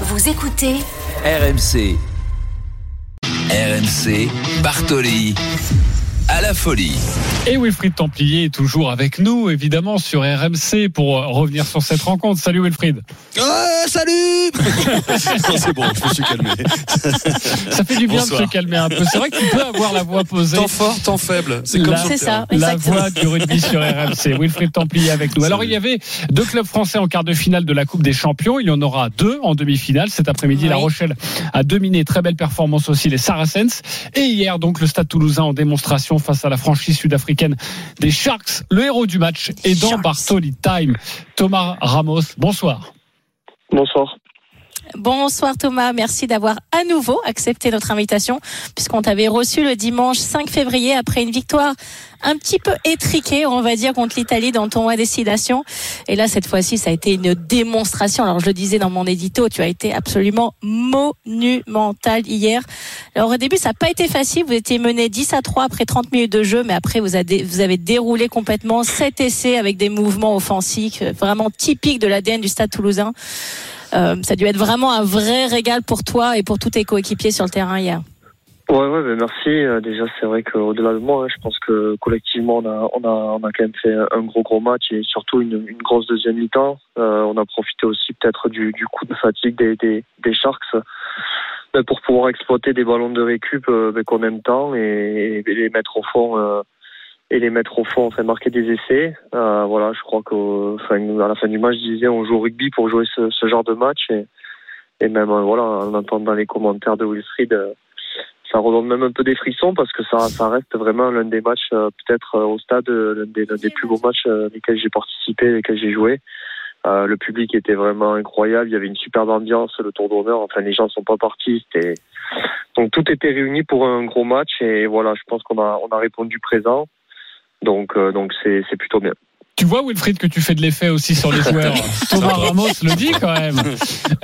Vous écoutez RMC. RMC, Bartoli à la folie. Et Wilfried Templier est toujours avec nous, évidemment, sur RMC pour euh, revenir sur cette rencontre. Salut Wilfried. Ah, salut C'est bon, je me suis calmé. Ça fait du bien Bonsoir. de se calmer un peu. C'est vrai que tu peux avoir la voix posée. Temps fort, temps faible. C'est comme La- ça, La voix du rugby sur RMC. Wilfried Templier avec nous. Alors, il y avait deux clubs français en quart de finale de la Coupe des Champions. Il y en aura deux en demi-finale. Cet après-midi, Oui. La Rochelle a dominé. Très belle performance aussi, les Saracens. Et hier, donc, le Stade Toulousain en démonstration face à la franchise sud-africaine des Sharks. Le héros du match est dans Sharks. Bartoli Time. Thomas Ramos, bonsoir. Bonsoir. Bonsoir Thomas, merci d'avoir à nouveau accepté notre invitation puisqu'on t'avait reçu le dimanche 5 février après une victoire un petit peu étriquée, on va dire, contre l'Italie dans ton à destination. Et là, cette fois-ci, ça a été une démonstration. Alors, je le disais dans mon édito, tu as été absolument monumental hier. Alors, au début, ça n'a pas été facile. Vous étiez mené 10 à 3 après 30 minutes de jeu, mais après, vous avez, vous avez déroulé complètement 7 essais avec des mouvements offensifs vraiment typiques de l'ADN du Stade toulousain. Euh, ça a dû être vraiment un vrai régal pour toi et pour tous tes coéquipiers sur le terrain hier. Ouais, ouais, ben merci. Euh, déjà, c'est vrai qu'au-delà de moi, hein, je pense que collectivement, on a, on a, on a quand même fait un gros, gros match et surtout une, grosse deuxième mi-temps. Euh, on a profité aussi peut-être du, coup de fatigue des, Sharks pour pouvoir exploiter des ballons de récup euh, qu'on aime tant et, les mettre au fond. Et les mettre au fond, enfin marquer des essais. Euh, voilà, je crois qu'à la fin du match, je disais, on joue au rugby pour jouer ce, genre de match et, même euh, voilà, en entendant les commentaires de Wilfried, euh, ça redonne même un peu des frissons parce que ça, reste vraiment l'un des matchs, euh, peut-être au stade, l'un des, plus beaux matchs lesquels j'ai participé, lesquels j'ai joué. Le public était vraiment incroyable, il y avait une superbe ambiance, le tour d'honneur, enfin les gens sont pas partis, donc tout était réuni pour un gros match et voilà, je pense qu'on a on a répondu présent. Donc euh, donc c'est c'est plutôt bien. Tu vois, Wilfried, que tu fais de l'effet aussi sur les joueurs. Thomas Ramos le dit quand même.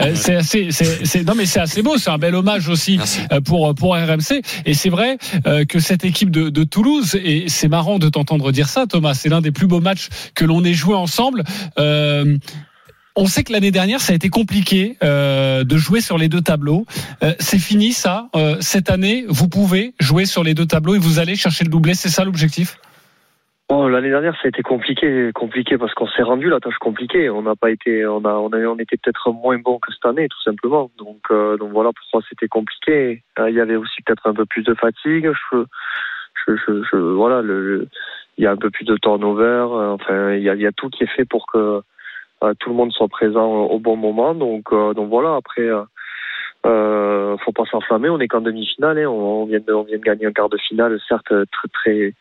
Euh, C'est assez, c'est, c'est- non mais c'est assez beau. C'est un bel hommage aussi Merci. euh, pour pour RMC. Et c'est vrai euh, que cette équipe de, de Toulouse et c'est marrant de t'entendre dire ça, Thomas. C'est l'un des plus beaux matchs que l'on ait joué ensemble. Euh, on sait que l'année dernière, ça a été compliqué euh, de jouer sur les deux tableaux. Euh, c'est fini ça. Euh, cette année, vous pouvez jouer sur les deux tableaux et vous allez chercher le doublé. C'est ça l'objectif? Oh, l'année dernière, ça a été compliqué, compliqué parce qu'on s'est rendu la tâche compliquée. On n'a pas été, on a, on a, on était peut-être moins bon que cette année, tout simplement. Donc, euh, donc voilà pourquoi c'était compliqué. Euh, Il y avait aussi peut-être un peu plus de fatigue. Je, je, je, je- voilà, il y a un peu plus de turnover. euh, Enfin, il y a, y a tout qui est fait pour que euh, tout le monde soit présent au bon moment. Donc, donc voilà. Après. Euh, faut pas s'enflammer, on est qu'en demi-finale, hein. on vient de, on vient de gagner un quart de finale, certes très très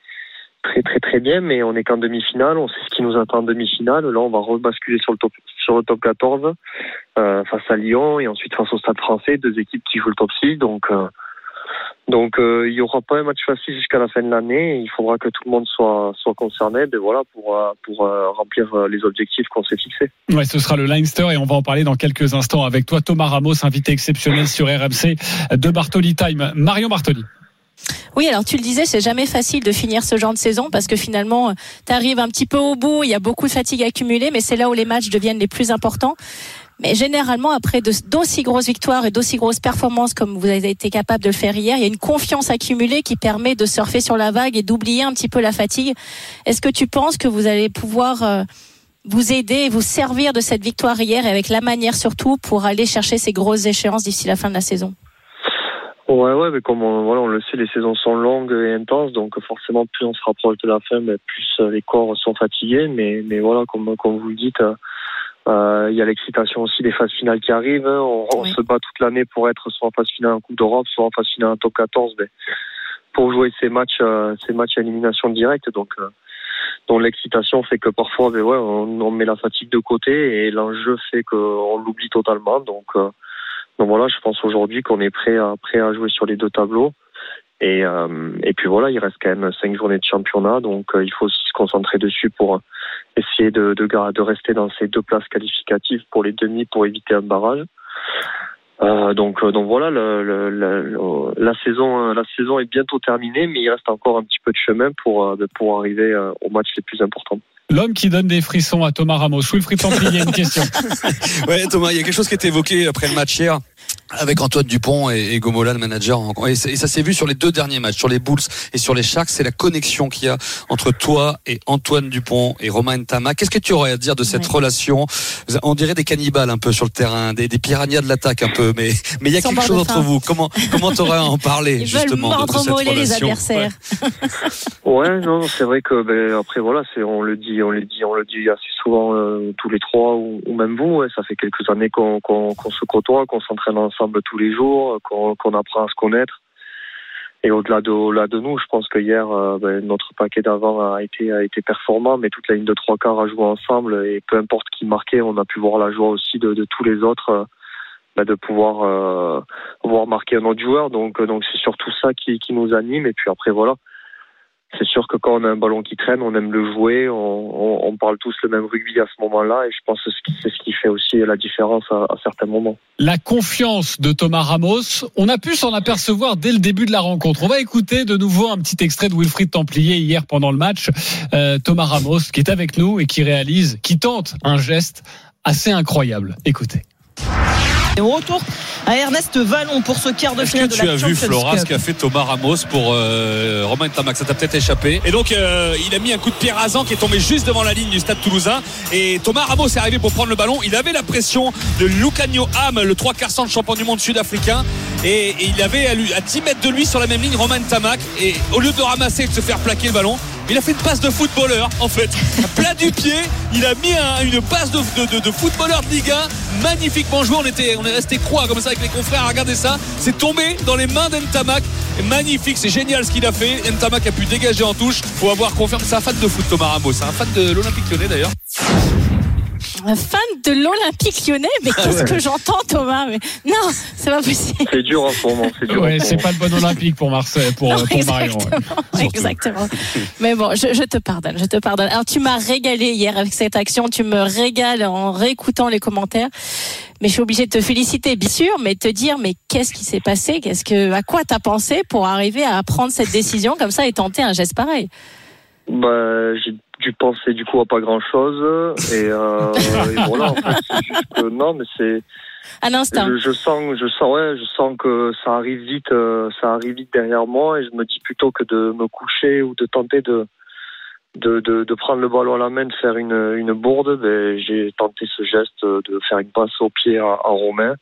très très très bien, mais on est qu'en demi-finale, on sait ce qui nous attend en demi-finale. Là, on va rebasculer sur le top sur le top 14 euh, face à Lyon et ensuite face au Stade Français, deux équipes qui jouent le top 6. Donc euh, donc euh, il y aura pas un match facile jusqu'à la fin de l'année. Il faudra que tout le monde soit soit concerné, ben voilà pour pour remplir les objectifs qu'on s'est fixés. Ouais, ce sera le Leinster et on va en parler dans quelques instants avec toi, Thomas Ramos, invité exceptionnel sur RMC de Bartoli Time. Marion Bartoli. Oui, alors tu le disais, c'est jamais facile de finir ce genre de saison parce que finalement, tu arrives un petit peu au bout, il y a beaucoup de fatigue accumulée, mais c'est là où les matchs deviennent les plus importants. Mais généralement, après d'aussi grosses victoires et d'aussi grosses performances comme vous avez été capable de le faire hier, il y a une confiance accumulée qui permet de surfer sur la vague et d'oublier un petit peu la fatigue. Est-ce que tu penses que vous allez pouvoir euh, vous aider et vous servir de cette victoire hier et avec la manière surtout pour aller chercher ces grosses échéances d'ici la fin de la saison? Ouais, ouais, mais comme on, voilà, on le sait, les saisons sont longues et intenses, donc forcément, plus on se rapproche de la fin, mais plus euh, les corps sont fatigués. Mais, mais voilà, comme, comme vous le dites, euh, euh, il y a l'excitation aussi des phases finales qui arrivent. hein. On, on Oui. se bat toute l'année pour être soit en phase finale en Coupe d'Europe, soit en phase finale en top 14, mais pour jouer ces matchs, euh, ces matchs à élimination directe. Donc, euh, donc l'excitation fait que parfois, ben ouais, on, on met la fatigue de côté et l'enjeu fait qu'on l'oublie totalement. Donc, euh, donc voilà, je pense aujourd'hui qu'on est prêt à, prêt à jouer sur les deux tableaux. Et, euh, puis voilà, il reste quand même cinq journées de championnat, donc euh, il faut se concentrer dessus pour essayer de, rester dans ces deux places qualificatives pour les demi pour éviter un barrage. Euh, donc, voilà, la saison, est bientôt terminée, mais il reste encore un petit peu de chemin pour, pour arriver aux matchs les plus importants. L'homme qui donne des frissons à Thomas Ramos. Wilfried Templier, il y a une question. Ouais, Thomas, il y a quelque chose qui a été évoqué après le match hier avec Antoine Dupont et, et Gomola, le manager. Et, ça s'est vu sur les deux derniers matchs, sur les Bulls et sur les Sharks. C'est la connexion qu'il y a entre toi et Antoine Dupont et Romain Ntama. Qu'est-ce que tu aurais à dire de cette Ouais. relation? On dirait des cannibales un peu sur le terrain, des, des piranhas de l'attaque un peu, mais mais il y a Sans quelque chose entre vous. Comment comment t'aurais à en parler Ils veulent justement de, de mordre au cette mollet les relation? adversaires. Ouais, non, c'est vrai que ben, après voilà, c'est on le dit, on le dit, on le dit assez souvent euh, tous les trois ou, ou même vous. Ouais, ça fait quelques années qu'on qu'on qu'on se côtoie, qu'on s'entraîne ensemble tous les jours, qu'on qu'on apprend à se connaître. Et au-delà de, nous, je pense que hier, euh, ben, notre paquet d'avant a été a été performant, mais toute la ligne de trois quarts a joué ensemble et peu importe qui marquait, on a pu voir la joie aussi de, tous les autres. euh, ben, de pouvoir euh, voir marquer un autre joueur donc euh, c'est surtout ça qui nous anime et puis après voilà c'est sûr que quand on a un ballon qui traîne, on aime le jouer, on, on, on parle tous le même rugby à ce moment-là, et je pense que c'est ce qui fait aussi la différence à, à certains moments. La confiance de Thomas Ramos, on a pu s'en apercevoir dès le début de la rencontre. On va écouter de nouveau un petit extrait de Wilfried Templier hier pendant le match. Euh, Thomas Ramos qui est avec nous et qui réalise, qui tente un geste assez incroyable. Écoutez. Et on retourne à Ernest Vallon pour ce quart de Est-ce que finale de tu la as vu Champions Flora ce qu'a fait Thomas Ramos pour euh, Romain Tamac? Ça t'a peut-être échappé. Et donc euh, il a mis un coup de pied rasant qui est tombé juste devant la ligne du stade toulousain. Et Thomas Ramos est arrivé pour prendre le ballon. Il avait la pression de Lucanio Ham, le 3 quarts de champion du monde sud-africain. Et, et il avait à, lui, à 10 mètres de lui sur la même ligne Romain Tamac. Et au lieu de ramasser et de se faire plaquer le ballon, il a fait une passe de footballeur en fait. Plat du pied, il a mis un- une passe de, de, de- de footballeur de Ligue 1. Magnifiquement joué, on, était, on est resté croix comme ça avec les confrères à regarder ça. C'est tombé dans les mains d'Entamac. Magnifique, c'est génial ce qu'il a fait. Entamac a pu dégager en touche. Faut avoir confiance. C'est un fan de foot Thomas Ramos, c'est un fan de l'Olympique lyonnais d'ailleurs. Un fan de l'Olympique lyonnais, mais qu'est-ce que j'entends, Thomas mais Non, c'est pas possible. C'est dur en ce moment, c'est dur. Ouais, c'est pas le bon olympique pour Marseille, pour, Non, pour Marion. ouais. exactement, exactement. Mais bon, je, je te pardonne, je te pardonne. Alors tu m'as régalé hier avec cette action, tu me régales en réécoutant les commentaires. Mais je suis obligée de te féliciter, bien sûr, mais te dire, mais qu'est-ce qui s'est passé? Qu'est-ce que, à quoi t'as pensé pour arriver à prendre cette décision comme ça et tenter un geste pareil? Bah, j'ai dû penser du coup à pas grand-chose, et, euh, et voilà, en fait, c'est juste que non, mais c'est. Un instinct. Je, je sens, je sens, ouais, je sens que ça arrive vite, euh, ça arrive vite derrière moi, et je me dis plutôt que de me coucher ou de tenter de de, de, de prendre le ballon à la main, de faire une, une bourde, ben, j'ai tenté ce geste de faire une passe au pied à, à Romain.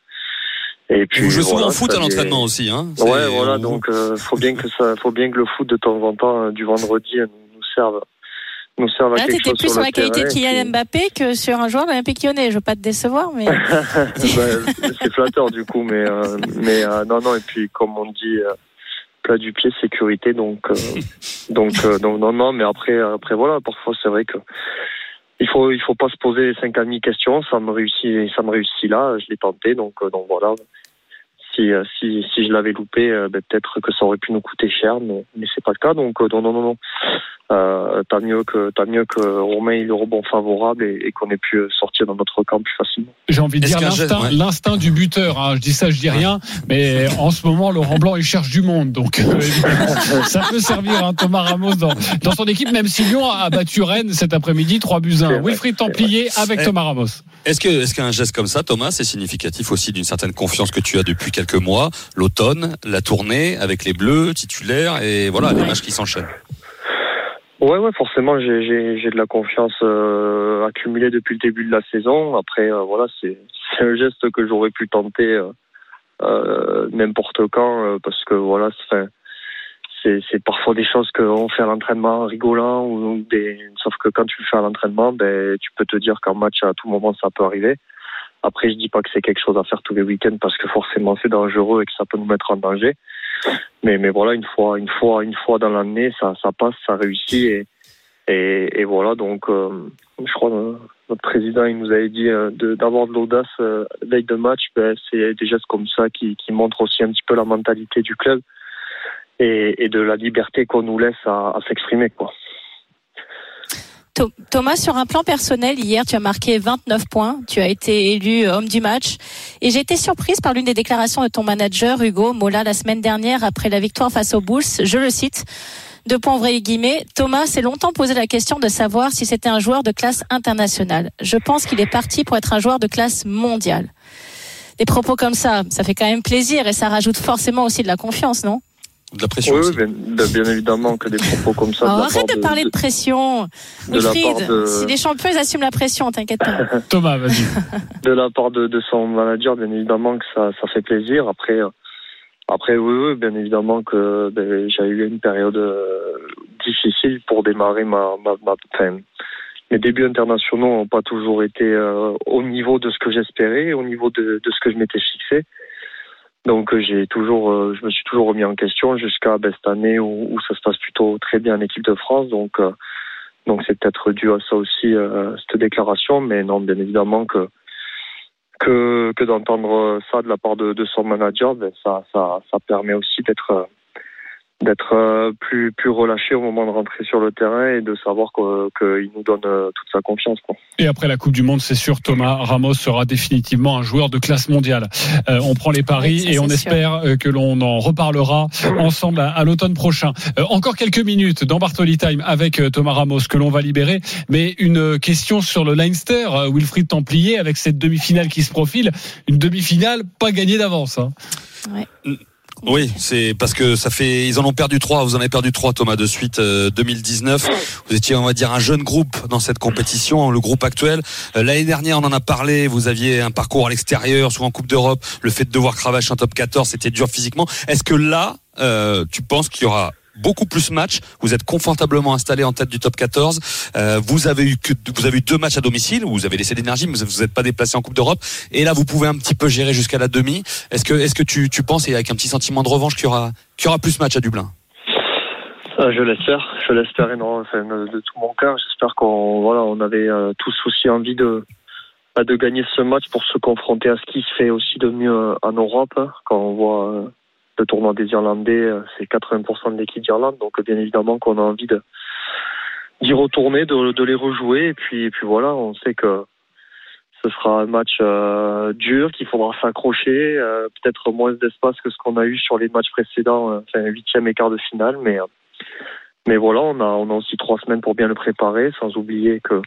Et puis Vous jouez souvent voilà, au foot à l'entraînement aussi, hein Ouais, voilà, donc euh, faut bien que ça, faut bien que le foot de temps en temps euh, du vendredi euh, nous serve, nous serve à Là, quelque t'étais chose plus sur sur la qualité de Kylian Mbappé que sur un joueur de l'Olympique lyonnais. Je veux pas te décevoir, mais Ben, c'est flatteur du coup, mais euh, mais euh, non non et puis comme on dit euh, plat du pied sécurité donc donc donc non non mais après après voilà parfois c'est vrai que il faut il faut pas se poser 50 000 questions ça me réussit ça me réussit là je l'ai tenté donc donc voilà si euh, si si je l'avais loupé euh, ben, peut-être que ça aurait pu nous coûter cher mais mais c'est pas le cas donc euh, non non non non euh, tant mieux que tant mieux que Romain ait le rebond favorable et, et qu'on ait pu sortir dans notre camp plus facilement J'ai envie de dire l'instinct, ouais. l'instinct du buteur. hein. Je dis ça, je dis rien, mais en ce moment, Laurent Blanc, il cherche du monde, donc euh, ça peut servir hein, Thomas Ramos dans, dans son équipe, même si Lyon a battu Rennes cet après-midi, 3 buts 1. C'est vrai, Wilfried Templier avec Eh, Thomas Ramos. Est-ce que est-ce qu'un geste comme ça, Thomas, c'est significatif aussi d'une certaine confiance que tu as depuis quelques mois, l'automne, la tournée avec les Bleus titulaires et voilà les matchs qui s'enchaînent. Ouais, ouais, forcément, j'ai, j'ai, j'ai de la confiance euh, accumulée depuis le début de la saison. Après, euh, voilà, c'est, c'est un geste que j'aurais pu tenter euh, n'importe quand parce que voilà, c'est, c'est, c'est parfois des choses qu'on fait à l'entraînement en rigolant ou, ou des, sauf que quand tu le fais à l'entraînement, ben, tu peux te dire qu'en match à tout moment ça peut arriver. Après, je dis pas que c'est quelque chose à faire tous les week-ends parce que forcément c'est dangereux et que ça peut nous mettre en danger. Mais, mais voilà, une fois, une fois, une fois dans l'année, ça, ça passe, ça réussit et, et, voilà. Donc, euh, je crois euh, notre président, il nous avait dit euh, d'avoir de, l'audace euh, de match. Ben, c'est des gestes comme ça qui, qui montrent aussi un petit peu la mentalité du club et, et de la liberté qu'on nous laisse à, à s'exprimer, quoi. Tho- Thomas, sur un plan personnel, hier, tu as marqué 29 points. Tu as été élu euh, homme du match. Et j'ai été surprise par l'une des déclarations de ton manager, Hugo Mola, la semaine dernière, après la victoire face aux Bulls. Je le cite. Deux points et guillemets. Thomas s'est longtemps posé la question de savoir si c'était un joueur de classe internationale. Je pense qu'il est parti pour être un joueur de classe mondiale. Des propos comme ça, ça fait quand même plaisir et ça rajoute forcément aussi de la confiance, non? De la pression Oui, aussi. oui, bien, bien évidemment que des propos comme ça. Oh, de Arrête part de parler de pression. de Wilfried, si les champions ils assument la pression, t'inquiète pas. Thomas, vas-y. de la part de, de son manager, bien évidemment que ça, ça fait plaisir. Après, euh, après oui, oui, bien évidemment que ben, j'ai eu une période euh, difficile pour démarrer ma, ma, mes débuts internationaux n'ont pas toujours été euh, au niveau de ce que j'espérais, au niveau de, de ce que je m'étais fixé. Donc euh, j'ai toujours, euh, je me suis toujours remis en question jusqu'à ben, cette année où, où ça se passe plutôt très bien en équipe de France. Donc euh, donc c'est peut-être dû à ça aussi euh, cette déclaration, mais non, bien évidemment que que, que d'entendre ça de la part de, de son manager, ben ça, ça, ça permet aussi d'être euh, d'être euh, plus plus relâché au moment de rentrer sur le terrain et de savoir que- qu'il nous donne euh, toute sa confiance. Quoi. Et après la Coupe du Monde, c'est sûr, Thomas Ramos sera définitivement un joueur de classe mondiale. Euh, on prend les paris Oui, et on espère euh, que l'on en reparlera ensemble à, à l'automne prochain. Euh, encore quelques minutes dans Bartoli Time avec Thomas Ramos que l'on va libérer. Mais une question sur le Leinster, Wilfried Templier, avec cette demi-finale qui se profile. Une demi-finale pas gagnée d'avance. hein. Oui, c'est parce que ça fait, ils en ont perdu trois. Vous en avez perdu trois, Thomas, de suite euh, 2019. Vous étiez, on va dire, un jeune groupe dans cette compétition, le groupe actuel. Euh, L'année dernière, on en a parlé. Vous aviez un parcours à l'extérieur, souvent en Coupe d'Europe. Le fait de devoir cravacher un top 14, c'était dur physiquement. Est-ce que là, euh, tu penses qu'il y aura beaucoup plus matchs. Vous êtes confortablement installé en tête du top 14. Euh, vous avez eu que vous avez eu deux matchs à domicile vous avez laissé d'énergie, mais vous n'êtes pas déplacé en Coupe d'Europe. Et là, vous pouvez un petit peu gérer jusqu'à la demi. Est-ce que est-ce que tu, tu penses et avec un petit sentiment de revanche qu'il y aura qu'il y aura plus de matchs à Dublin? Euh, je l'espère, je l'espère énormément, enfin, de, de tout mon cœur. J'espère qu'on voilà, on avait euh, tous aussi envie de bah, de gagner ce match pour se confronter à ce qui se fait aussi de mieux euh, en Europe. hein. Quand on voit euh, le tournoi des Irlandais, euh, c'est 80% de l'équipe d'Irlande, donc bien évidemment qu'on a envie d'y retourner, de, les rejouer, et puis voilà, on sait que ce sera un match euh, dur, qu'il faudra s'accrocher, euh, peut-être moins d'espace que ce qu'on a eu sur les matchs précédents, enfin huitième et quart de finale, mais voilà, on a on a aussi trois semaines pour bien le préparer, sans oublier que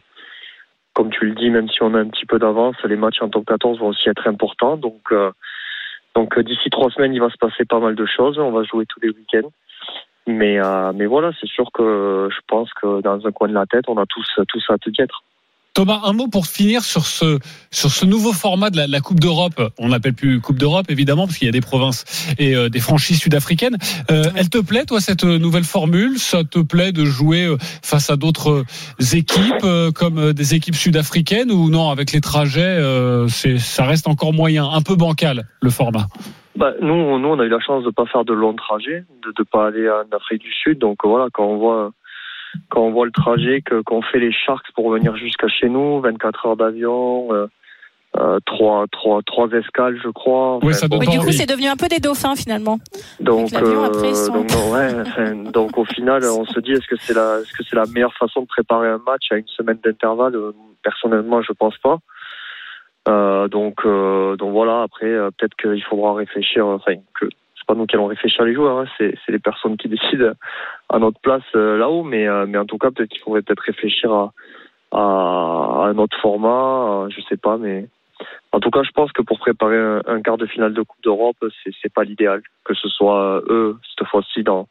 comme tu le dis, même si on a un petit peu d'avance, les matchs en top 14 vont aussi être importants, donc donc euh, d'ici trois semaines, il va se passer pas mal de choses, on va jouer tous les week-ends. Mais euh, mais voilà, c'est sûr que je pense que dans un coin de la tête, on a tous tous hâte d'y être. Thomas, un mot pour finir sur ce sur ce nouveau format de la, la Coupe d'Europe. On n'appelle plus Coupe d'Europe évidemment parce qu'il y a des provinces et euh, des franchises sud-africaines. Euh, elle te plaît toi cette nouvelle formule? Ça te plaît de jouer euh, face à d'autres équipes euh, comme euh, des équipes sud-africaines ou non Avec les trajets, euh, c'est ça reste encore moyen, un peu bancal le format. Bah, nous, nous, on a eu la chance de pas faire de longs trajets, de ne pas aller en Afrique du Sud. Donc voilà, quand on voit quand on voit le trajet que qu'on fait les Sharks pour venir jusqu'à chez nous, 24 heures d'avion, euh, euh, trois, trois, trois escales, je crois. Oui, ça donne Oui, pas du coup, c'est devenu un peu des dauphins finalement. Donc, après, sont- donc, non, ouais, enfin, donc au final, on se dit est-ce que c'est la, est-ce que c'est la meilleure façon de préparer un match à une semaine d'intervalle? Euh, Personnellement, je pense pas. Euh, donc, euh, donc voilà. Après, euh, peut-être qu'il faudra réfléchir. Enfin, que pas nous qui allons réfléchir les joueurs, hein, c'est, les personnes qui décident à notre place euh, là-haut. Mais, euh, mais en tout cas, peut-être qu'il faudrait peut-être réfléchir à, à, à un autre format. euh, je sais pas, mais en tout cas, je pense que pour préparer un, quart de finale de Coupe d'Europe, c'est, pas l'idéal. Que ce soit eux, cette fois-ci, dans,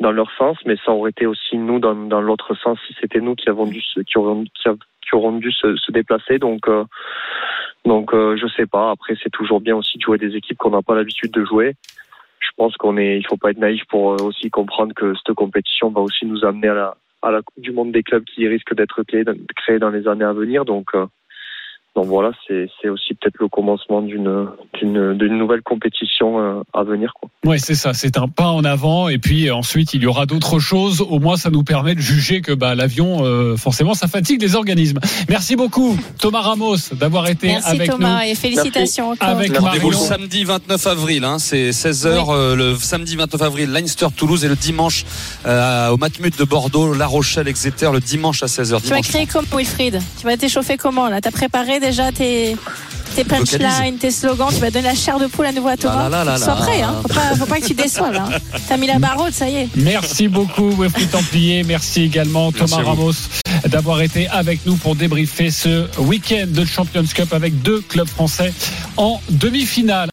dans leur sens, mais ça aurait été aussi nous dans, dans l'autre sens si c'était nous qui avons dû se, qui qui, auront dû se, déplacer. Donc, euh, donc je sais pas. Après, c'est toujours bien aussi de jouer des équipes qu'on n'a pas l'habitude de jouer. Je pense qu'on est, il faut pas être naïf pour euh, aussi comprendre que cette compétition va aussi nous amener à la, à la Coupe du Monde des clubs qui risque d'être créée, dans les années à venir. Donc, euh, donc voilà, c'est c'est aussi peut-être le commencement d'une d'une d'une nouvelle compétition euh, à venir. Quoi. Ouais, c'est ça. C'est un pas en avant, et puis euh, ensuite il y aura d'autres choses. Au moins, ça nous permet de juger que bah, l'avion, euh, forcément, ça fatigue les organismes. Merci beaucoup, Thomas Ramos, d'avoir été Merci avec Thomas nous. et félicitations encore. Avec Merci. Marion. Rendez-vous le samedi 29 avril, hein, c'est 16h le samedi 29 avril, Leinster Toulouse et le dimanche euh, au Matmut de Bordeaux, La Rochelle, Exeter le dimanche à 16h. Tu vas créer comment, Wilfried? Tu vas t'échauffer comment là? T'as préparé déjà tes tes punchlines, tes slogans, tu vas donner la chair de poule à nouveau à Thomas. Là là là Sois là. prêt, hein. faut, pas, faut pas que tu déçoives. Hein. T'as mis la barre haute, ça y est. Merci beaucoup, Wilfried Templier. Merci également, Merci Thomas. Ramos, d'avoir été avec nous pour débriefer ce week-end de Champions Cup avec deux clubs français en demi-finale.